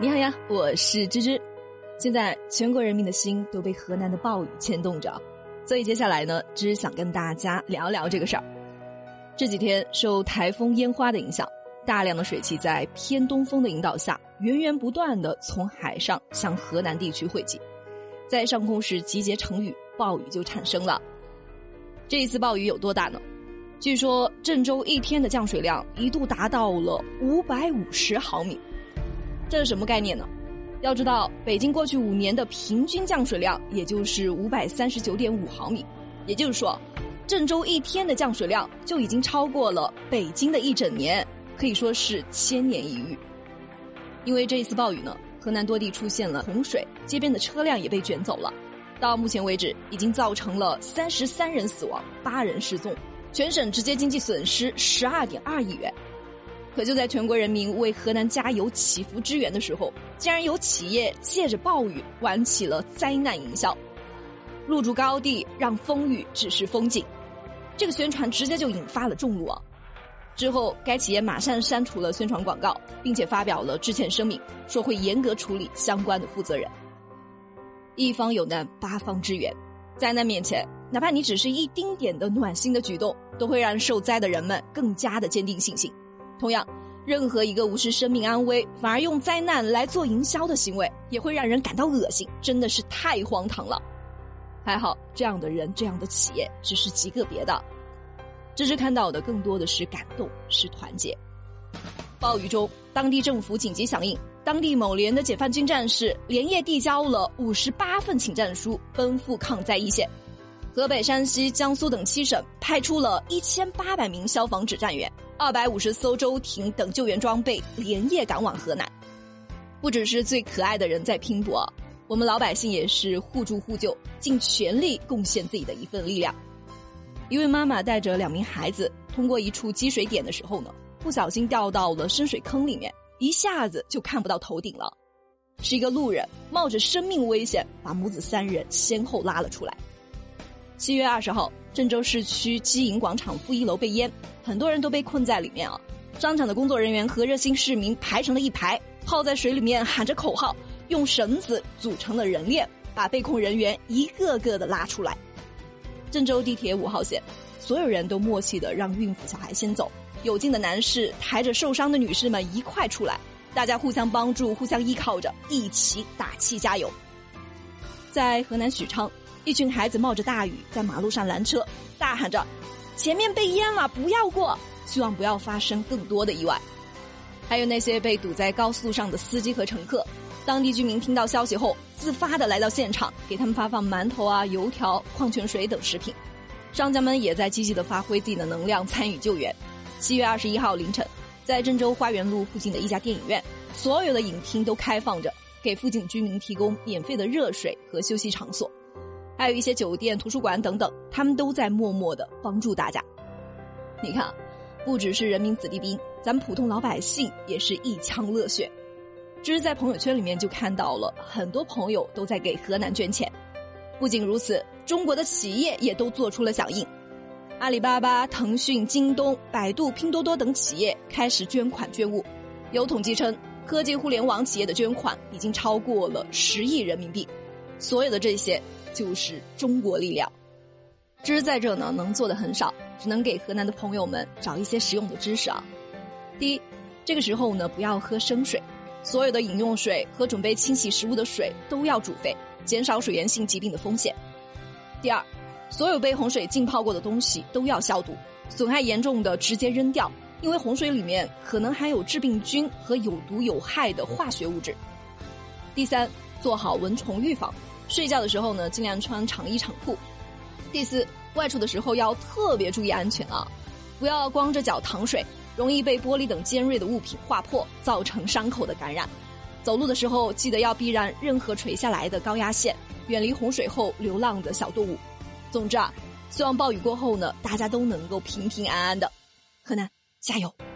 你好呀，我是芝芝。现在全国人民的心都被河南的暴雨牵动着，所以接下来呢，芝芝想跟大家聊聊这个事儿。这几天受台风烟花的影响，大量的水汽在偏东风的引导下，源源不断的从海上向河南地区汇集，在上空时集结成雨，暴雨就产生了。这一次暴雨有多大呢？据说郑州一天的降水量一度达到了五百五十毫米。这是什么概念呢？要知道，北京过去五年的平均降水量也就是五百三十九点五毫米，也就是说，郑州一天的降水量就已经超过了北京的一整年，可以说是千年一遇。因为这一次暴雨呢，河南多地出现了洪水，街边的车辆也被卷走了。到目前为止，已经造成了三十三人死亡，八人失踪，全省直接经济损失十二点二亿元。可就在全国人民为河南加油祈福支援的时候，竟然有企业借着暴雨玩起了灾难营销，入驻高地让风雨只是风景，这个宣传直接就引发了众怒啊！之后，该企业马上删除了宣传广告，并且发表了致歉声明，说会严格处理相关的负责人。一方有难，八方支援，灾难面前，哪怕你只是一丁点的暖心的举动，都会让受灾的人们更加的坚定信心。同样，任何一个无视生命安危，反而用灾难来做营销的行为，也会让人感到恶心，真的是太荒唐了。还好，这样的人、这样的企业只是极个别的。芝芝看到的更多的是感动，是团结。暴雨中，当地政府紧急响应，当地某连的解放军战士连夜递交了五十八份请战书，奔赴抗灾一线。河北、山西、江苏等七省派出了一千八百名消防指战员。二百五十艘舟艇等救援装备连夜赶往河南，不只是最可爱的人在拼搏，我们老百姓也是互助互救，尽全力贡献自己的一份力量。一位妈妈带着两名孩子通过一处积水点的时候呢，不小心掉到了深水坑里面，一下子就看不到头顶了。是一个路人冒着生命危险把母子三人先后拉了出来。七月二十号，郑州市区基银广场负一楼被淹。很多人都被困在里面啊！商场的工作人员和热心市民排成了一排，泡在水里面喊着口号，用绳子组成了人链，把被困人员一个个的拉出来。郑州地铁五号线，所有人都默契的让孕妇小孩先走，有劲的男士抬着受伤的女士们一块出来，大家互相帮助，互相依靠着，一起打气加油。在河南许昌，一群孩子冒着大雨在马路上拦车，大喊着。前面被淹了，不要过！希望不要发生更多的意外。还有那些被堵在高速上的司机和乘客，当地居民听到消息后，自发的来到现场，给他们发放馒头啊、油条、矿泉水等食品。商家们也在积极的发挥自己的能量，参与救援。七月二十一号凌晨，在郑州花园路附近的一家电影院，所有的影厅都开放着，给附近居民提供免费的热水和休息场所。还有一些酒店、图书馆等等，他们都在默默的帮助大家。你看，不只是人民子弟兵，咱们普通老百姓也是一腔热血。只是在朋友圈里面就看到了很多朋友都在给河南捐钱。不仅如此，中国的企业也都做出了响应。阿里巴巴、腾讯、京东、百度、拼多多等企业开始捐款捐物。有统计称，科技互联网企业的捐款已经超过了十亿人民币。所有的这些。就是中国力量，知识在这呢，能做的很少，只能给河南的朋友们找一些实用的知识啊。第一，这个时候呢，不要喝生水，所有的饮用水和准备清洗食物的水都要煮沸，减少水源性疾病的风险。第二，所有被洪水浸泡过的东西都要消毒，损害严重的直接扔掉，因为洪水里面可能含有致病菌和有毒有害的化学物质。第三，做好蚊虫预防。睡觉的时候呢，尽量穿长衣长裤。第四，外出的时候要特别注意安全啊，不要光着脚淌水，容易被玻璃等尖锐的物品划破，造成伤口的感染。走路的时候记得要避让任何垂下来的高压线，远离洪水后流浪的小动物。总之啊，希望暴雨过后呢，大家都能够平平安安的。河南加油！